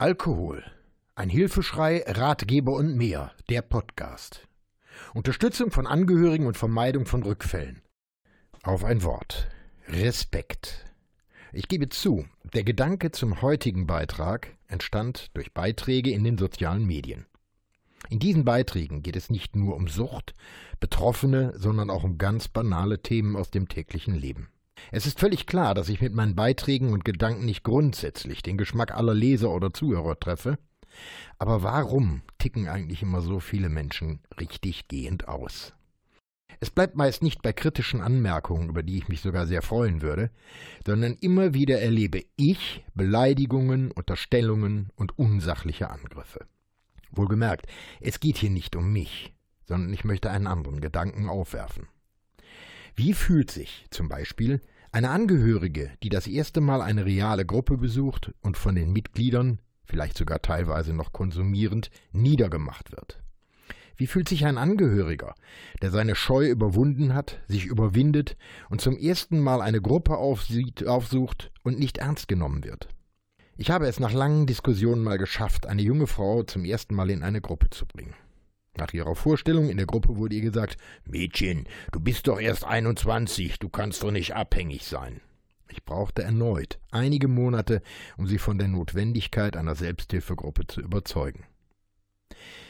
Alkohol. Ein Hilfeschrei, Ratgeber und mehr. Der Podcast. Unterstützung von Angehörigen und Vermeidung von Rückfällen. Auf ein Wort. Respekt. Ich gebe zu, der Gedanke zum heutigen Beitrag entstand durch Beiträge in den sozialen Medien. In diesen Beiträgen geht es nicht nur um Sucht, Betroffene, sondern auch um ganz banale Themen aus dem täglichen Leben. Es ist völlig klar, dass ich mit meinen Beiträgen und Gedanken nicht grundsätzlich den Geschmack aller Leser oder Zuhörer treffe. Aber warum ticken eigentlich immer so viele Menschen richtig gehend aus? Es bleibt meist nicht bei kritischen Anmerkungen, über die ich mich sogar sehr freuen würde, sondern immer wieder erlebe ich Beleidigungen, Unterstellungen und unsachliche Angriffe. Wohlgemerkt, es geht hier nicht um mich, sondern ich möchte einen anderen Gedanken aufwerfen. Wie fühlt sich zum Beispiel eine Angehörige, die das erste Mal eine reale Gruppe besucht und von den Mitgliedern, vielleicht sogar teilweise noch konsumierend, niedergemacht wird? Wie fühlt sich ein Angehöriger, der seine Scheu überwunden hat, sich überwindet und zum ersten Mal eine Gruppe aufsieht, aufsucht und nicht ernst genommen wird? Ich habe es nach langen Diskussionen mal geschafft, eine junge Frau zum ersten Mal in eine Gruppe zu bringen. Nach ihrer Vorstellung in der Gruppe wurde ihr gesagt, Mädchen, du bist doch erst 21, du kannst doch nicht abhängig sein. Ich brauchte erneut einige Monate, um sie von der Notwendigkeit einer Selbsthilfegruppe zu überzeugen.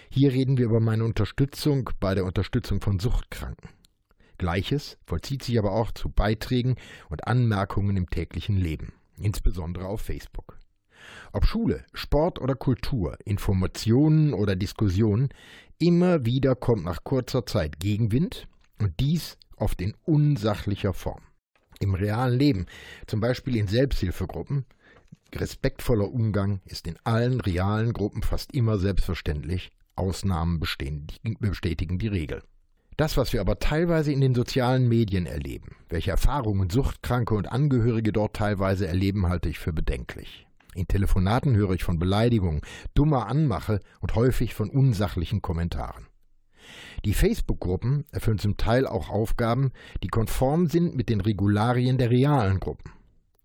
Hier reden wir über meine Unterstützung bei der Unterstützung von Suchtkranken. Gleiches vollzieht sich aber auch zu Beiträgen und Anmerkungen im täglichen Leben, insbesondere auf Facebook. Ob Schule, Sport oder Kultur, Informationen oder Diskussionen, immer wieder kommt nach kurzer Zeit Gegenwind und dies oft in unsachlicher Form. Im realen Leben, zum Beispiel in Selbsthilfegruppen, respektvoller Umgang ist in allen realen Gruppen fast immer selbstverständlich, Ausnahmen bestätigen die Regel. Das, was wir aber teilweise in den sozialen Medien erleben, welche Erfahrungen Suchtkranke und Angehörige dort teilweise erleben, halte ich für bedenklich. In Telefonaten höre ich von Beleidigungen, dummer Anmache und häufig von unsachlichen Kommentaren. Die Facebook-Gruppen erfüllen zum Teil auch Aufgaben, die konform sind mit den Regularien der realen Gruppen.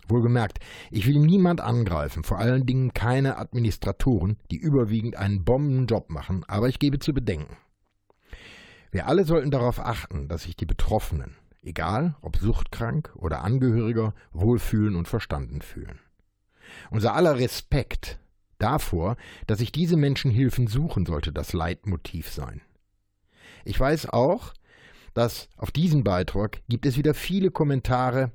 Wohlgemerkt, ich will niemand angreifen, vor allen Dingen keine Administratoren, die überwiegend einen Bombenjob machen, aber ich gebe zu bedenken. Wir alle sollten darauf achten, dass sich die Betroffenen, egal ob suchtkrank oder Angehöriger, wohlfühlen und verstanden fühlen. Unser aller Respekt davor, dass sich diese Menschen Hilfen suchen, sollte das Leitmotiv sein. Ich weiß auch, dass auf diesen Beitrag gibt es wieder viele Kommentare,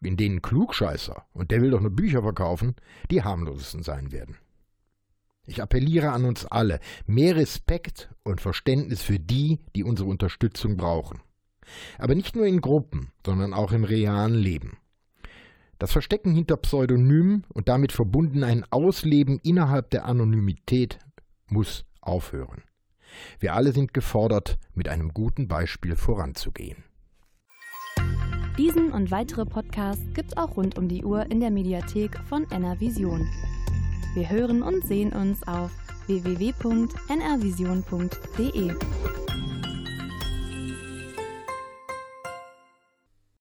in denen Klugscheißer, und der will doch nur Bücher verkaufen, die harmlosesten sein werden. Ich appelliere an uns alle, mehr Respekt und Verständnis für die, die unsere Unterstützung brauchen. Aber nicht nur in Gruppen, sondern auch im realen Leben. Das Verstecken hinter Pseudonymen und damit verbunden ein Ausleben innerhalb der Anonymität muss aufhören. Wir alle sind gefordert, mit einem guten Beispiel voranzugehen. Diesen und weitere Podcasts gibt's auch rund um die Uhr in der Mediathek von NRVision. Wir hören und sehen uns auf www.nrvision.de.